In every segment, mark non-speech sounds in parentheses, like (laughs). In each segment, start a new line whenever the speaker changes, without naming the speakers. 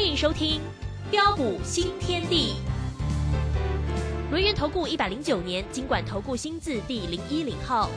欢迎收听《标股新天地》。轮源投顾一百零九年经管投顾新字第零一零号。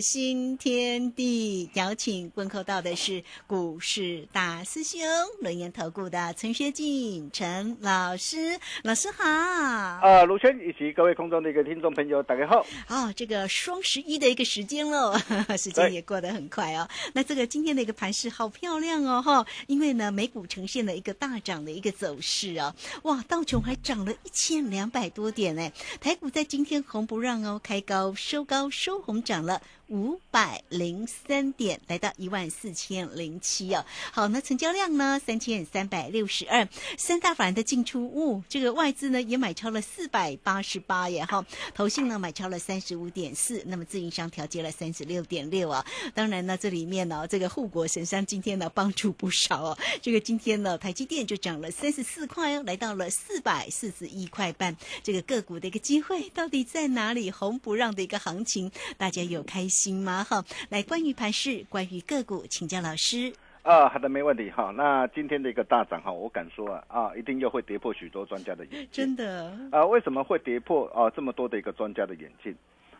新天地，邀请问候到的是股市大师兄轮研投顾的陈学进陈老师，老师好。
啊，卢轩以及各位空中的一个听众朋友，大家好。
哦，这个双十一的一个时间喽，(laughs) 时间也过得很快哦。那这个今天的一个盘势好漂亮哦，哈，因为呢，美股呈现了一个大涨的一个走势哦，哇，道琼还涨了一千两百多点呢，台股在今天红不让哦，开高收高收红，涨了。五百零三点，来到一万四千零七哦。好，那成交量呢？三千三百六十二。三大法人的进出物，这个外资呢也买超了四百八十八耶哈，投信呢买超了三十五点四，那么自营商调节了三十六点六啊。当然呢，这里面呢，这个护国神山今天呢帮助不少哦。这个今天呢，台积电就涨了三十四块哦，来到了四百四十一块半。这个个股的一个机会到底在哪里？红不让的一个行情，大家有开心吗？哈，来关于盘市，关于个股，请教老师。
啊，好的，没问题哈。那今天的一个大涨哈，我敢说啊，啊，一定又会跌破许多专家的眼镜。
真的，
啊，为什么会跌破啊这么多的一个专家的眼镜？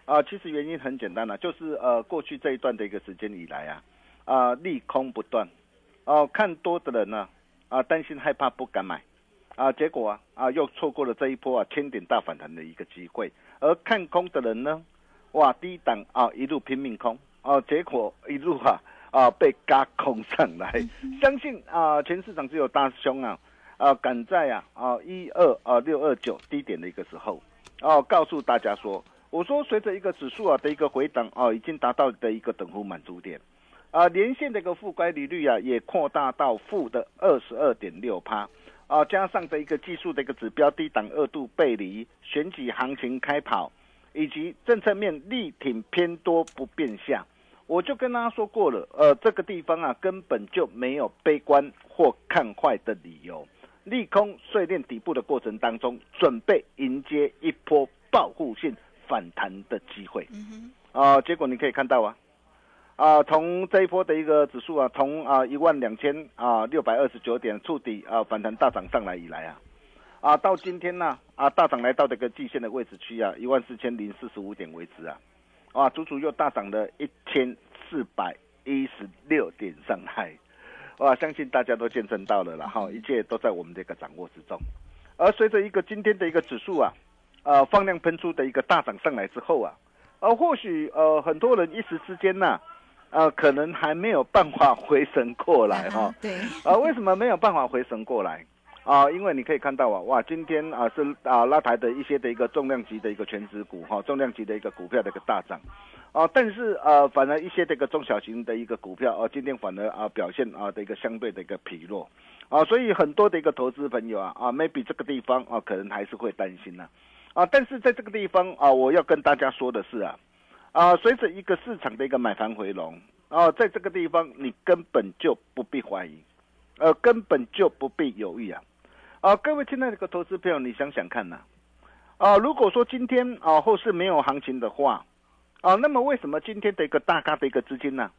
啊，其实原因很简单了、就是呃过去这一段的一个时间以来啊，啊利空不断，哦、看多的人呢啊担心害怕不敢买，啊结果啊啊又错过了这一波啊千点大反弹的一个机会，而看空的人呢，哇低档啊一路拼命空，哦、结果一路啊啊被嘎空上来，相信啊全市场只有大兄啊啊赶在啊啊一二啊六二九低点的一个时候。哦，告诉大家说，我说随着一个指数啊的一个回档哦，已经达到的一个等幅满足点，啊，连线的一个负乖离率啊也扩大到负的二十二点六趴，啊，加上的一个技术的一个指标低档二度背离，选举行情开跑，以及政策面力挺偏多不变相，我就跟大家说过了，呃，这个地方啊根本就没有悲观或看坏的理由。利空碎裂底部的过程当中，准备迎接一波报复性反弹的机会。
嗯
啊、结果你可以看到啊，啊、从这一波的一个指数啊，从啊一万两千啊六百二十九点触底啊反弹大涨上来以来啊，啊到今天呢啊大涨来到这个季线的位置区啊，一万四千零四十五点为止啊，啊足足又大涨了一千四百一十六点上来。哇，相信大家都见证到了啦，哈，一切都在我们这个掌握之中。而随着一个今天的一个指数啊，呃，放量喷出的一个大涨上来之后啊，呃，或许呃很多人一时之间呐、呃，可能还没有办法回神过来哈、
啊 (laughs) 对，
啊，为什么没有办法回神过来？啊，因为你可以看到啊，哇，今天啊是啊拉抬的一些的一个重量级的一个全指股哈、重量级的一个股票的一个大涨，啊，但是呃反而一些这个中小型的一个股票啊，今天反而啊表现啊的一个相对的一个疲弱，啊，所以很多的一个投资朋友啊啊，maybe 这个地方啊可能还是会担心呐、啊，但是在这个地方啊，我要跟大家说的是啊，啊，随着一个市场的一个买盘回笼，啊，在这个地方你根本就不必怀疑，呃，根本就不必犹豫啊，啊，各位亲爱的个投资朋友，你想想看呐、啊，如果说今天啊后市没有行情的话，啊，那么为什么今天的一个大咖的一个资金呢、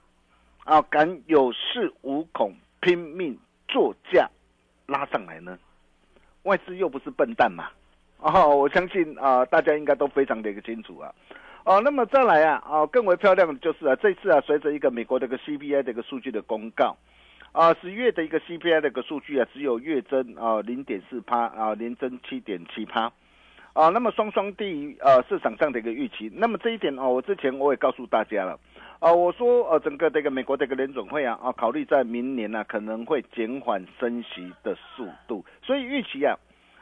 啊，敢有恃无恐，拼命做价拉上来呢？外资又不是笨蛋嘛，哦，我相信啊，大家应该都非常的一个清楚啊。哦，那么再来啊，啊，更为漂亮的就是啊，这次啊，随着一个美国的一个 CPI 的一个数据的公告，啊，十月的一个 CPI 的一个数据啊，只有月增啊零点四趴啊，年增七点七趴，啊，那么双双低于呃市场上的一个预期。那么这一点哦，我之前我也告诉大家了，啊，我说呃整个这个美国这个联总会啊啊，考虑在明年呢、可能会减缓升息的速度，所以预期啊。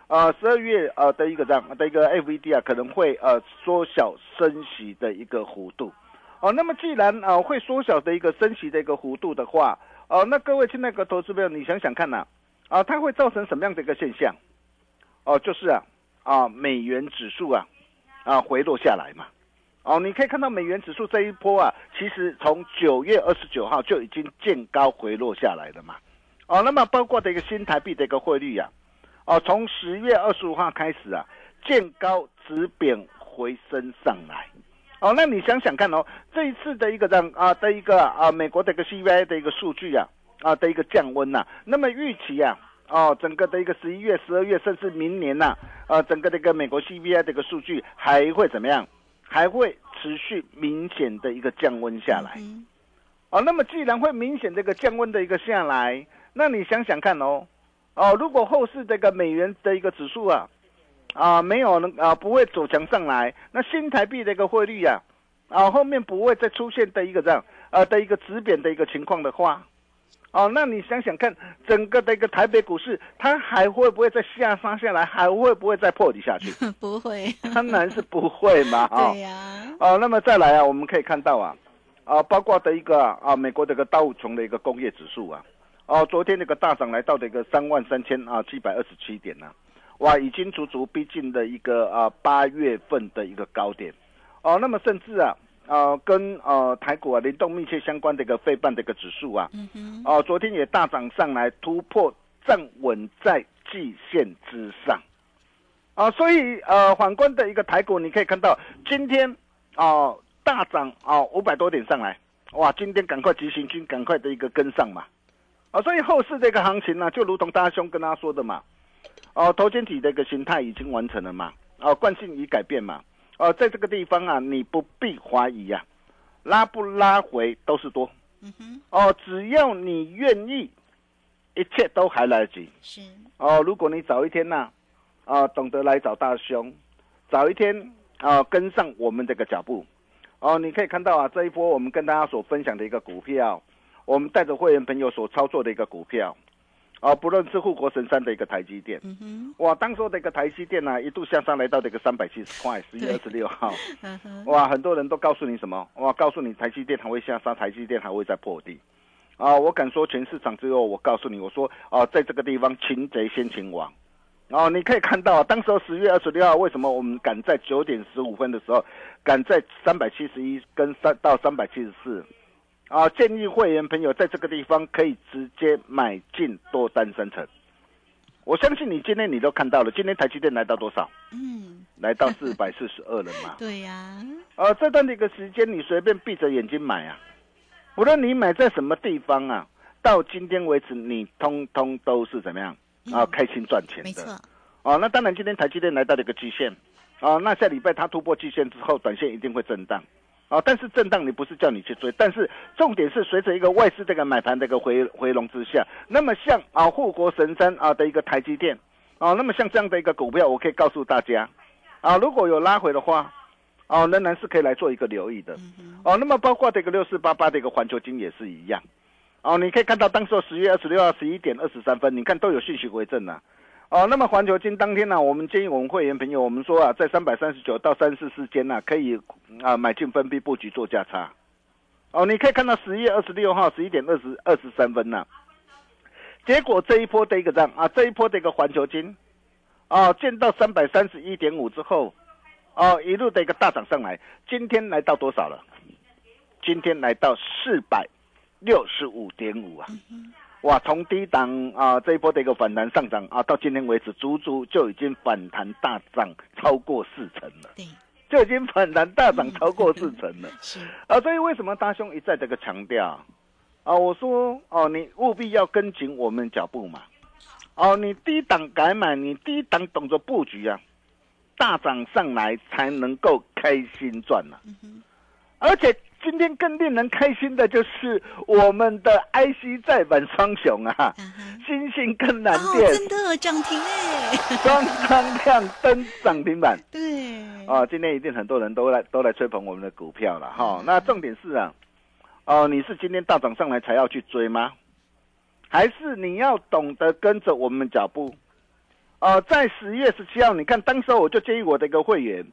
啊，十二月呃的一个这样的一个 FED 啊，可能会呃缩小升息的一个幅度，哦，那么既然啊会缩小的一个升息的一个幅度的话，哦，那各位亲爱的投资朋友，你想想看呐，啊，它会造成什么样的一个现象？哦，就是啊啊美元指数啊啊回落下来嘛。哦，你可以看到美元指数这一波啊，其实从九月二十九号就已经见高回落下来了嘛。哦，那么包括的一个新台币的一个汇率啊，哦，从十月二十五号开始啊，见高止贬回升上来。哦，那你想想看哦，这一次的一个这样啊的一个啊美国的一个 CPI 的一个数据啊啊的一个降温呐，那么预期啊哦整个的一个十一月、十二月甚至明年呐啊整个的一个美国 CPI 的一个数据还会怎么样？还会持续明显的一个降温下来。哦，那么既然会明显这个降温的一个下来，那你想想看哦哦，如果后市这个美元的一个指数啊。啊，没有能啊，不会走强上来。那新台币的一个汇率啊，啊，后面不会再出现的一个这样呃的一个止贬的一个情况的话，哦，那你想想看，整个的一个台北股市，它还会不会再下杀下来？还会不会再破底下去？(laughs)
不会，
当然是不会嘛。(laughs)
对呀。
哦，那么再来啊，我们可以看到啊，啊，包括的一个啊，美国的一个道琼的一个工业指数啊，哦，昨天那个大涨来到的一个三万三千啊七百二十七点呢。哇，已经足足逼近了一个啊八月份的一个高点，哦，那么甚至啊，呃，跟呃台股啊联动密切相关的一个费半的一个指数啊，哦，昨天也大涨上来，突破站稳在季线之上，啊，所以呃，反观的一个台股，你可以看到今天啊大涨啊五百多点上来，哇，今天赶快急行军，赶快的一个跟上嘛，啊，所以后市这个行情呢，就如同大兄跟他说的嘛。哦，头肩体的一个形态已经完成了嘛？哦，惯性已改变嘛？哦，在这个地方啊，你不必怀疑呀，拉不拉回都是多。嗯哼。哦，只要你愿意，一切都还来得及。是。哦，如果你早一天呐，啊，懂得来找大兄，早一天啊，跟上我们这个脚步，哦，你可以看到啊，这一波我们跟大家所分享的一个股票，我们带着会员朋友所操作的一个股票。啊，不论是护国神山的一个台积电，哇，当时的一个台积电呢，一度向上来到这个三百七十块，十月二十六号，(laughs) 哇，很多人都告诉你什么？哇，告诉你台积电还会向上，台积电还会再破底。啊，我敢说全市场只有我告诉你，我说啊，在这个地方擒贼先擒王。然后你可以看到，当时十月二十六号，为什么我们敢在九点十五分的时候，敢在三百七十一跟三到三百七十四？啊，建议会员朋友在这个地方可以直接买进多单生成。我相信你今天你都看到了，今天台积电来到多少？嗯，来到四百四十二了嘛。(laughs)
对呀。
呃，这段的一个时间，你随便闭着眼睛买啊，无论你买在什么地方啊，到今天为止，你通通都是怎么样啊？开心赚钱的。没
错。
哦，那当然，今天台积电来到了一个极限，啊，那下礼拜它突破极限之后，短线一定会震荡。啊，但是震荡你不是叫你去追，但是重点是随着一个外资这个买盘的一个回回笼之下，那么像啊护国神山啊的一个台积电，啊，那么像这样的一个股票，我可以告诉大家，啊，如果有拉回的话，啊，仍然是可以来做一个留意的，哦，那么包括这个六四八八的一个环球金也是一样，哦，你可以看到当时十月二十六号十一点二十三分，你看都有信息回正呐。哦，那么环球金当天呢，我们建议我们会员朋友，我们说啊，在三百三十九到三四之间呢，可以啊买进分批布局做价差。哦，你可以看到十一月二十六号十一点二十二十三分呢，结果这一波的一个涨啊，这一波的一个环球金，啊见到三百三十一点五之后，哦一路的一个大涨上来，今天来到多少了？今天来到四百六十五点五啊。哇，从低档啊这一波的一个反弹上涨啊，到今天为止，足足就已经反弹大涨超过四成了。对，就已经反弹大涨超过四成了。(laughs) 是啊，所以为什么大兄一再这个强调啊？我说哦，你务必要跟紧我们脚步嘛。哦，你低档改买，你低档懂得布局啊，大涨上来才能够开心赚了。而且。今天更令人开心的就是我们的 IC 再版双雄啊，星星跟蓝电
真的涨停哎，
双双亮灯涨停板。
对，
哦，今天一定很多人都来都来吹捧我们的股票了哈。那重点是啊，哦，你是今天大涨上来才要去追吗？还是你要懂得跟着我们脚步？哦，在十月十七号，你看当时我就建议我的一个会员。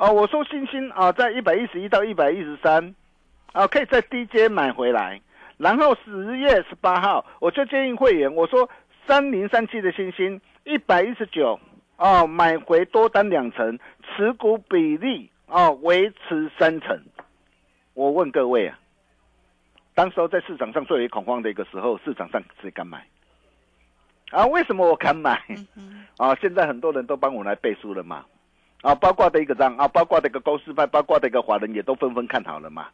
啊，我说星星啊，在一百一十一到一百一十三，啊，可以在低阶买回来。然后十月十八号，我就建议会员，我说三零三七的星星一百一十九，哦，买回多单两成，持股比例哦维持三成。我问各位啊，当时候在市场上最为恐慌的一个时候，市场上谁敢买？啊，为什么我敢买？(laughs) 啊，现在很多人都帮我来背书了嘛，啊，包括的一个章啊，包括的一个公司派，包括的一个华人也都纷纷看好了嘛，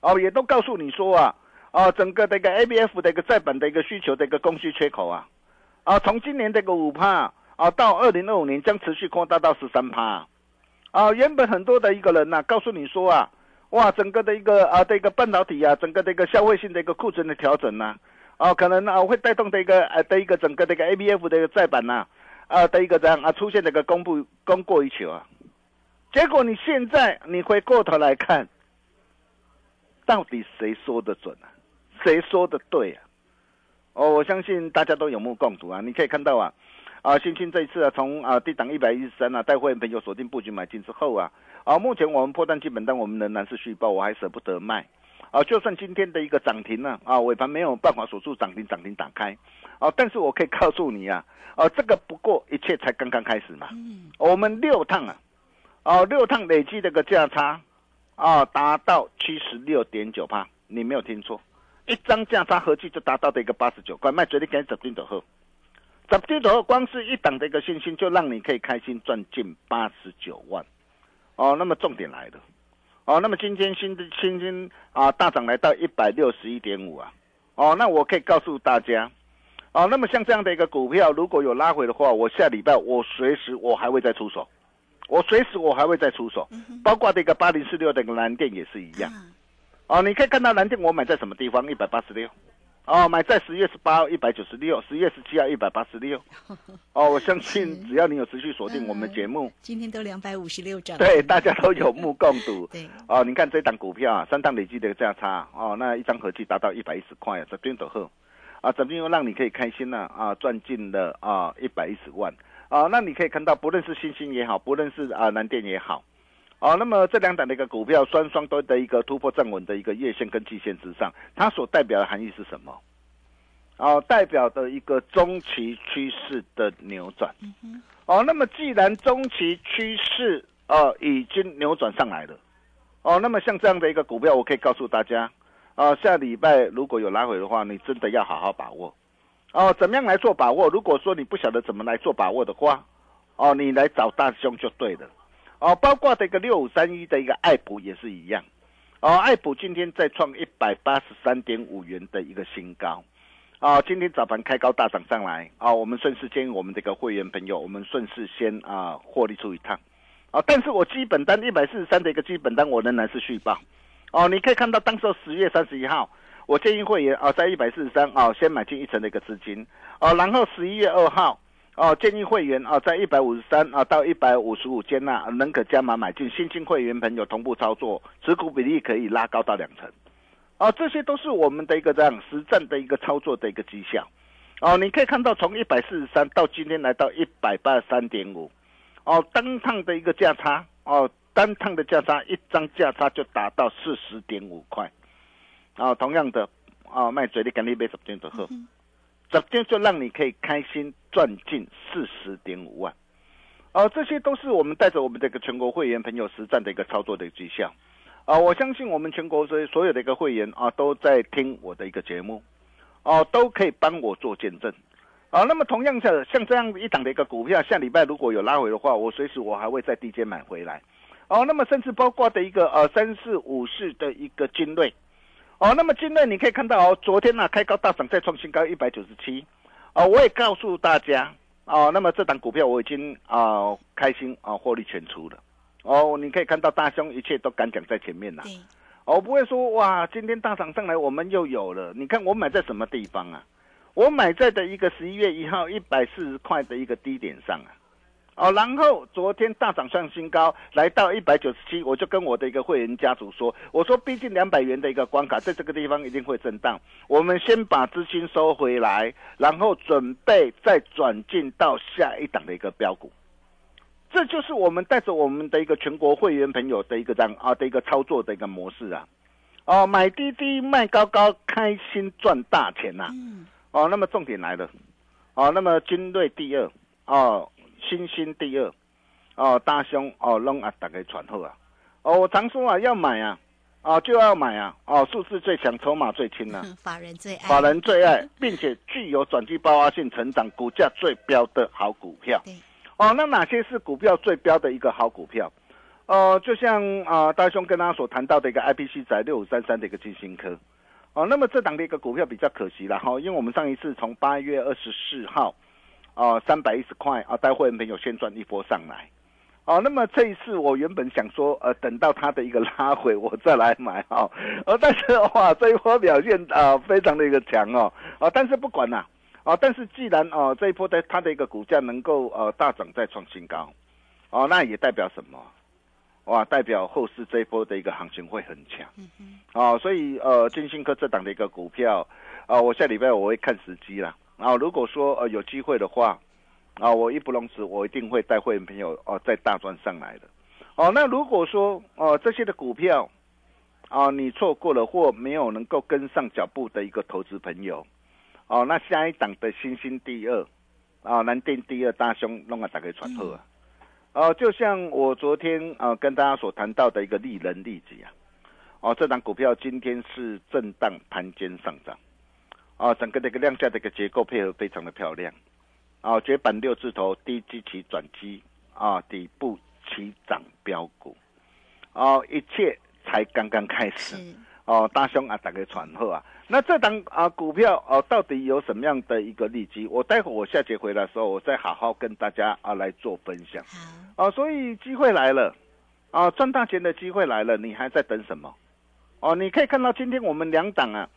哦，也都告诉你说啊。啊，整个的一个 A B F 的一个在本的一个需求的一个供需缺口啊，啊，从今年这个五帕啊，到二零二五年将持续扩大到十三帕，啊，原本很多的一个人呐，告诉你说啊，哇，整个的一个啊的一个半导体啊，整个的一个消费性的一个库存的调整呐，啊，可能啊会带动的一个呃的一个整个的一个 A B F 的一个在板呐，啊的一个这样啊出现这个公布供过于求啊，结果你现在你回过头来看，到底谁说的准啊？谁说的对啊？哦，我相信大家都有目共睹啊！你可以看到啊，啊，星星这一次啊，从啊低档一百一十三啊，带会员朋友锁定布局买进之后啊，啊，目前我们破单基本单我们仍然是续报，我还舍不得卖啊！就算今天的一个涨停呢，啊，尾盘没有办法锁住涨停，涨停打开啊，但是我可以告诉你啊，啊，这个不过一切才刚刚开始嘛。嗯。我们六趟啊，哦，六趟累计这个价差啊，达到七十六点九八，你没有听错。一张价差合计就达到的一个八十九块，卖绝对给走定走后，走定走后光是一档的一个信心，就让你可以开心赚近八十九万，哦，那么重点来了，哦，那么今天新的新金啊大涨来到一百六十一点五啊，哦，那我可以告诉大家，哦，那么像这样的一个股票，如果有拉回的话，我下礼拜我随时我还会再出手，我随时我还会再出手，包括这个八零四六的蓝电也是一样。哦，你可以看到蓝电我买在什么地方？一百八十六，哦，买在十月十八号一百九十六，十月十七号一百八十六。(laughs) 哦，我相信只要你有持续锁定我们节目，
今天都两百五十六张。
对，大家都有目共睹。(laughs) 对，哦，你看这档股票啊，三档累计的价差，哦，那一张合计达到一百一十块啊，这边走后，啊，这边又让你可以开心了啊，赚进了啊一百一十万啊，那你可以看到，不论是星星也好，不论是啊南电也好。哦，那么这两档的一个股票双双都的一个突破站稳的一个月线跟季线之上，它所代表的含义是什么？哦，代表的一个中期趋势的扭转。哦，那么既然中期趋势呃已经扭转上来了，哦，那么像这样的一个股票，我可以告诉大家，啊，下礼拜如果有拉回的话，你真的要好好把握。哦，怎么样来做把握？如果说你不晓得怎么来做把握的话，哦，你来找大兄就对了。哦，包括这个六五三一的一个爱普也是一样，哦，爱普今天再创一百八十三点五元的一个新高，啊，今天早盘开高大涨上来，啊，我们顺势建议我们这个会员朋友，我们顺势先啊获利出一趟，啊，但是我基本单一百四十三的一个基本单我仍然是续报，哦，你可以看到当时十月三十一号，我建议会员啊在一百四十三啊先买进一层的一个资金，哦，然后十一月二号。哦，建议会员啊，在一百五十三啊到一百五十五间呐，仍可加码买进。新进会员朋友同步操作，持股比例可以拉高到两成。哦，这些都是我们的一个这样实战的一个操作的一个绩效。哦，你可以看到从一百四十三到今天来到一百八十三点五。哦，单趟的一个价差，哦，单趟的价差一张价差就达到四十点五块。啊，同样的，啊，卖嘴的赶紧买十件就好。这天就让你可以开心赚进四十点五万，哦，这些都是我们带着我们这个全国会员朋友实战的一个操作的绩效，啊，我相信我们全国所所有的一个会员啊都在听我的一个节目，哦，都可以帮我做见证，啊，那么同样的像这样一档的一个股票，下礼拜如果有拉回的话，我随时我还会在低阶买回来，哦，那么甚至包括的一个呃三四五四的一个精锐。哦，那么今日你可以看到哦，昨天呢开高大涨，再创新高一百九十七，哦，我也告诉大家，哦，那么这档股票我已经啊开心啊获利全出了，哦，你可以看到大兄一切都敢讲在前面呐，哦，不会说哇，今天大涨上来我们又有了，你看我买在什么地方啊？我买在的一个十一月一号一百四十块的一个低点上啊。哦，然后昨天大涨上新高，来到一百九十七，我就跟我的一个会员家族说，我说毕竟两百元的一个关卡，在这个地方一定会震荡，我们先把资金收回来，然后准备再转进到下一档的一个标股，这就是我们带着我们的一个全国会员朋友的一个这样啊的一个操作的一个模式啊，哦，买低低卖高高，开心赚大钱呐、
嗯，
哦，那么重点来了，哦，那么军队第二，哦，新兴第二，哦，大兄哦，拢啊大家传后啊，哦，我常说啊，要买啊，哦就要买啊，哦，数字最强，筹码最轻啊，(laughs)
法人最爱，
法人最爱，(laughs) 并且具有转机爆发性成长、股价最标的好股票。
对，
哦，那哪些是股票最标的一个好股票？呃，就像啊、呃大兄跟大家所谈到的一个 IPC 宅六五三三的一个金星科。哦，那么这档的一个股票比较可惜了哈、因为我们上一次从八月二十四号，哦三百一十块啊，待会员朋友先赚一波上来。哦，那么这一次我原本想说，呃，等到它的一个拉回，我再来买哈、哦，呃，但是哇，这一波表现啊、呃非常的一个强哦，啊、但是不管啦、哦，但是既然哦这一波的它的一个股价能够呃大涨再创新高，哦，那也代表什么？哇，代表后市这一波的一个行情会很强。
嗯嗯，
哦，所以呃，金星科这档的一个股票，啊、我下礼拜我会看时机啦。然、后如果说呃有机会的话，啊、我义不容辞，我一定会带会员朋友哦、再大赚上来的。哦，那如果说哦、这些的股票，啊、你错过了或没有能够跟上脚步的一个投资朋友，哦，那下一档的新兴第二，啊、南电第二大兄弄啊大概传后啊。哦、就像我昨天啊、跟大家所谈到的一个利人利己啊，哦，这档股票今天是震荡盘间上涨，哦，整个的一个量价的一个结构配合非常的漂亮，哦，绝版六字头低基期转机啊，底部起涨标股，哦，一切才刚刚开始。
是，
哦，大兄啊，打个传后啊，那这档啊股票哦，到底有什么样的一个利基？我待会我下节回来的时候，我再好好跟大家啊来做分享。
好，
哦，所以机会来了，啊，赚大钱的机会来了，你还在等什么？哦，你可以看到今天我们两档啊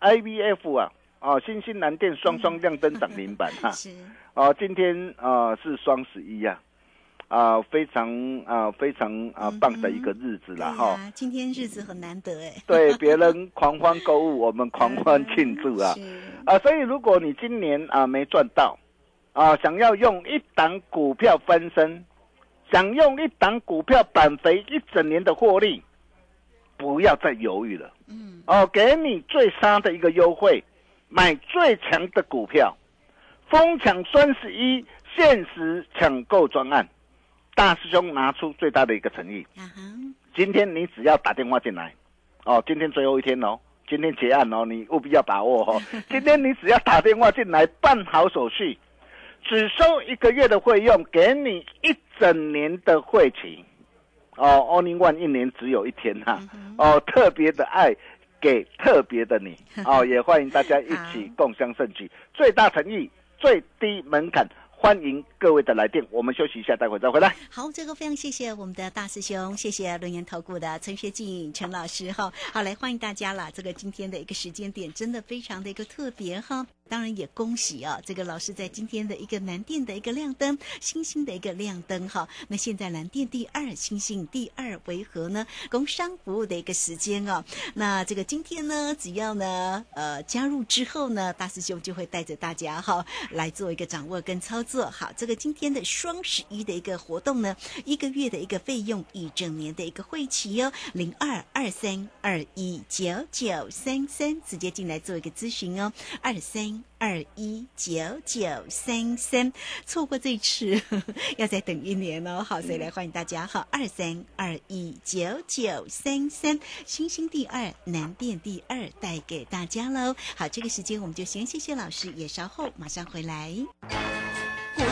，IVF 啊，哦，新兴南电双双亮灯涨停板哈、
是，
哦，今天啊、是双十一呀、啊，非常啊非常啊棒的一个日子
对
了哈。
今天日子很难得哎，(laughs)
对，别人狂欢购物，我们狂欢庆祝啊！啊，所以如果你今年啊没赚到，啊，想要用一档股票翻身，想用一档股票扳回一整年的获利，不要再犹豫了。
嗯，
哦，给你最杀的一个优惠，买最强的股票，疯抢双十一限时抢购专案，大师兄拿出最大的一个诚意，今天你只要打电话进来，哦，今天最后一天哦，今天结案哦，你务必要把握哦。(laughs) 今天你只要打电话进来办好手续，只收一个月的费用，给你一整年的会期。哦 in One 一年只有一天哈、哦，特别的爱给特别的你 (laughs) 哦，也欢迎大家一起共襄盛举，最大诚意，最低门槛。欢迎各位的来电，我们休息一下，待会再回来。
好，这个非常谢谢我们的大师兄，谢谢轮研投顾的陈学进陈老师哈。好，来欢迎大家了。这个今天的一个时间点真的非常的一个特别哈。当然也恭喜啊，这个老师在今天的一个蓝电的一个亮灯，星星的一个亮灯哈。那现在蓝电第二，星星第二为何呢？工商服务的一个时间哦。那这个今天呢，只要呢呃加入之后呢，大师兄就会带着大家哈来做一个掌握跟操作。好，这个今天的双十一的一个活动呢，一个月的一个费用，一整年的一个会期哦，零二二三二一九九三三，直接进来做一个咨询哦，二三。二一九九三三，错过这次 (laughs) 要再等一年哦。好，所以来欢迎大家哈，二三二一九九三三，星星第二，南电第二，带给大家喽。好，这个时间我们就先谢谢老师，也稍后马上回来。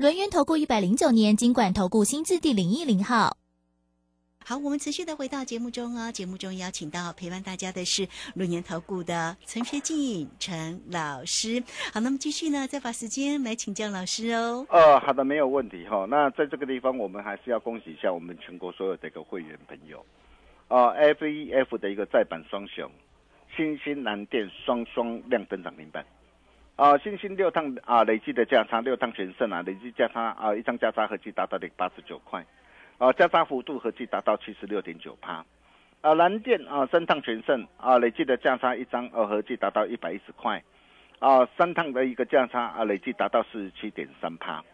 轮源投顾一百零九年经管投顾新字第零一零号。
好，我们持续的回到节目中哦。节目中邀请到陪伴大家的是轮研投顾的陈学进陈老师。好，那么继续呢，再把时间来请教老师哦。
呃，好的，没有问题哈、那在这个地方，我们还是要恭喜一下我们全国所有的一个会员朋友，呃，F E F 的一个再版双雄，新兴南电双双亮灯涨停板。啊，新兴六趟啊，累计的价差六趟全胜啊，累计价差啊，一张价差合计达到了八十九块，啊，价差幅度合计达到七十六点九趴。啊，蓝电啊，三趟全胜啊，累计的价差一张呃，合计达到一百一十块，啊，三趟的一个价差啊，累计达到四十七点三趴。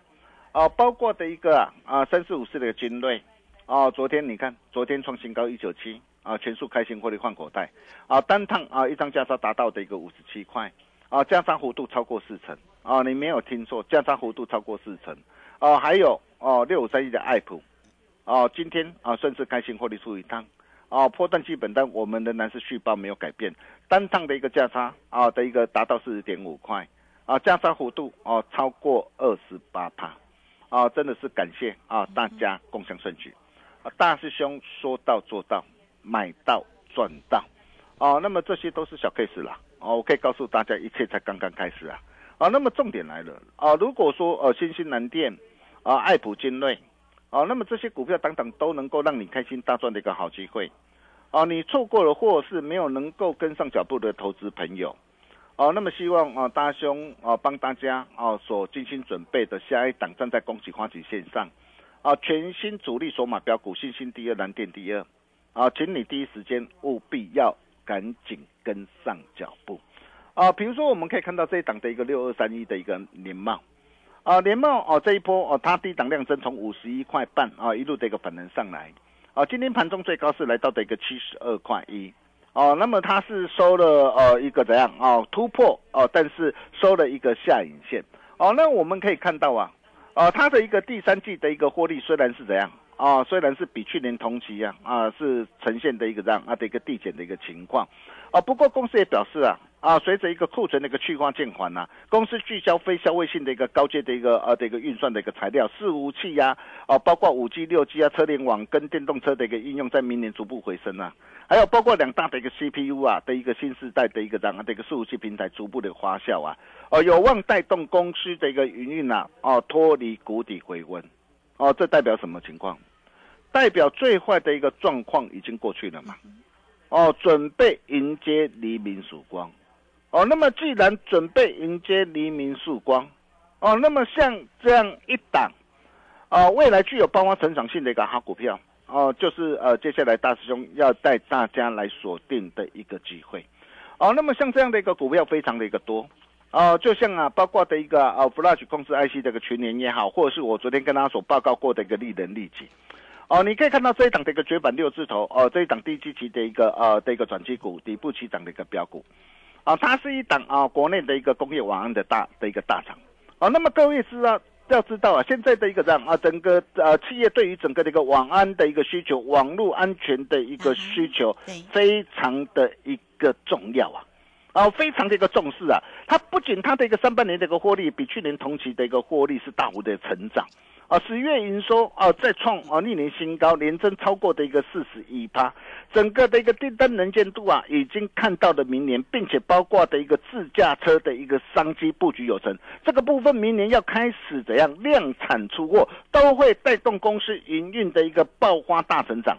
啊，包括的一个啊，三四五四的军锐，啊，昨天你看，昨天创新高一九七，啊，全数开新获利换口袋，啊，单趟啊，一张价差达到的一个五十七块。啊，加仓幅度超过四成啊！你没有听错，加仓幅度超过四成啊。还有哦，六五三一的爱普哦，今天啊，顺势开新获利出一趟哦，破断基本单，我们仍然是续报没有改变，单趟的一个价差啊的一个达到四十点五块啊，加仓幅度哦超过二十八帕啊，真的是感谢啊大家共享顺举啊，大师兄说到做到，买到赚到哦，那么这些都是小 case 啦。哦，我可以告诉大家，一切才刚刚开始啊！啊，那么重点来了啊！如果说呃，新兴南电啊，爱普精锐啊，那么这些股票等等都能够让你开心大赚的一个好机会啊！你错过了或是没有能够跟上脚步的投资朋友啊，那么希望啊，大兄啊，帮大家啊所精心准备的下一档站在恭喜花旗线上啊，全新主力索马标股，新兴第二，蓝电第二啊，请你第一时间务必要。赶紧跟上脚步，啊，比如说我们可以看到这一档的一个六二三一的一个联茂，啊，联茂哦这一波哦它低档量增从五十一块半啊一路的一个反弹上来，啊，今天盘中最高是来到的一个七十二块一，哦，那么它是收了呃一个怎样？哦突破哦，但是收了一个下影线，哦，那我们可以看到啊，啊，它的一个第三季的一个获利虽然是怎样。啊，虽然是比去年同期啊，啊是呈现的一个这样啊的一个递减的一个情况，啊不过公司也表示啊，啊随着一个库存的一个去化渐缓呐，公司聚焦非消费性的一个高阶的一个呃的一个运算的一个材料，伺服器呀，啊包括五 G、六 G 啊，车联网跟电动车的一个应用，在明年逐步回升啊，还有包括两大的一个 CPU 啊的一个新时代的一个这样的一个伺服器平台逐步的发酵啊，哦有望带动公司的一个营运啊，哦脱离谷底回温。哦，这代表什么情况？代表最坏的一个状况已经过去了嘛？哦，准备迎接黎明曙光。哦，那么既然准备迎接黎明曙光，哦，那么像这样一档，啊，未来具有爆发成长性的一个好股票，哦，就是呃，接下来大师兄要带大家来锁定的一个机会。哦，那么像这样的一个股票非常的一个多。哦，就像啊，包括的一个啊，Flash 控制 IC 这个群联也好，或者是我昨天跟大家所报告过的一个利人利己，哦，你可以看到这一档的一个绝版六字头，哦，这一档低基期的一个呃的一个转机股，底部起涨的一个标股，啊，它是一档啊国内的一个工业网安的大的一个大厂，啊，那么各位知道要知道啊，现在的一个这样啊，整个呃企业对于整个的一个网安的一个需求，网络安全的一个需求，非常的一个重要啊。啊，非常的一个重视啊！它不仅它的一个上半年的一个获利比去年同期的一个获利是大幅的成长，啊，十月营收啊再创啊历年新高，年增超过的一个四十一趴，整个的一个订单能见度啊已经看到了明年，并且包括的一个自驾车的一个商机布局有成，这个部分明年要开始怎样量产出货，都会带动公司营运的一个爆发大成长，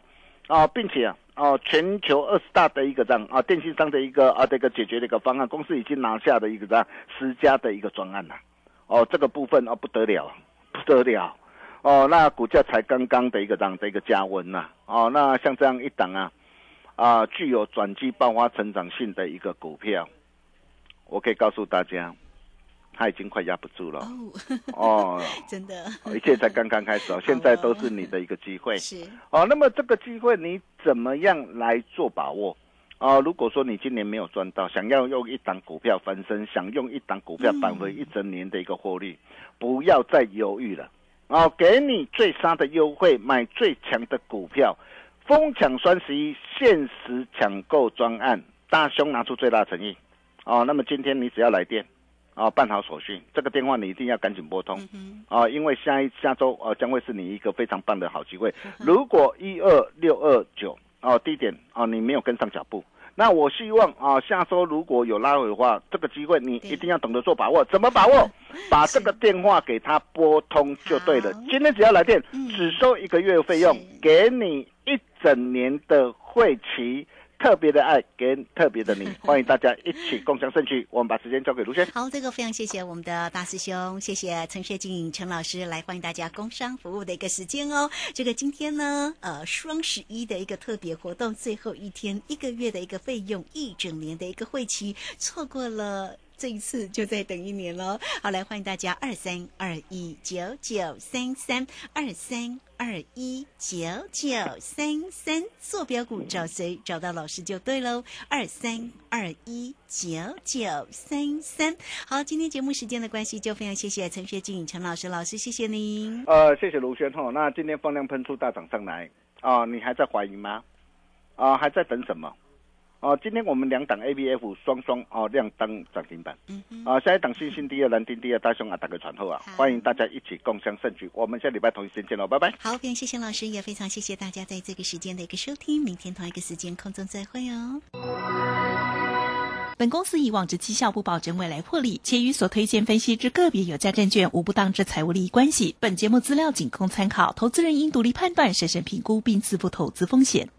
啊，并且啊。哦，全球二十大的一个这样啊，电信商的一个啊这个解决的一个方案，公司已经拿下的一个这样十家的一个专案了。哦，这个部分哦不得了，不得了。哦，那股价才刚刚的一个这样的一个加温呐。哦，那像这样一档啊，啊具有转机爆发成长性的一个股票，我可以告诉大家。他已经快压不住了
哦，(laughs) 真的，
一切才刚刚开始哦，现在都是你的一个机会
是
哦。那么这个机会你怎么样来做把握哦？如果说你今年没有赚到，想要用一档股票翻身，想用一档股票扳回一整年的一个获利，不要再犹豫了哦！给你最杀的优惠，买最强的股票，疯抢双十一限时抢购专案，大兄拿出最大诚意哦。那么今天你只要来电。啊，办好手续，这个电话你一定要赶紧拨通啊，因为下一下周啊将会是你一个非常棒的好机会。如果一二六二九哦低点啊你没有跟上脚步，那我希望啊下周如果有拉回的话，这个机会你一定要懂得做把握。怎么把握？(laughs) 把这个电话给他拨通就对了。今天只要来电，只收一个月费用，给你一整年的会期。特别的爱给特别的你，(laughs) 欢迎大家一起共享盛举。我们把时间交给卢轩。
好，这个非常谢谢我们的大师兄，谢谢陈学静陈老师来欢迎大家工商服务的一个时间哦。这个今天呢，呃，双十一的一个特别活动，最后一天，一个月的一个费用，一整年的一个会期，错过了。这一次就再等一年喽。好，来欢迎大家二三二一九九三三二三二一九九三三坐标股找谁？找到老师就对喽。二三二一九九三三。好，今天节目时间的关系，就非常谢谢陈学静陈老师老师，谢谢您。
呃，谢谢卢轩哈。那今天放量喷出大涨上来啊，你还在怀疑吗？啊，还在等什么？哦，今天我们两档 A B F 双双哦亮灯涨停板，嗯嗯，啊，下一档星星第二蓝丁第二大雄啊，打个传后啊，欢迎大家一起共享盛举，我们下礼拜同一时间见喽，拜拜。
好，非常谢谢老师，也非常谢谢大家在这个时间的一个收听，明天同一个时间空中再会哦。
本公司以往之绩效不保证未来获利，且与所推荐分析之个别有价证券无不当之财务利益关系。本节目资料仅供参考，投资人应独立判断、审慎评估并自负投资风险。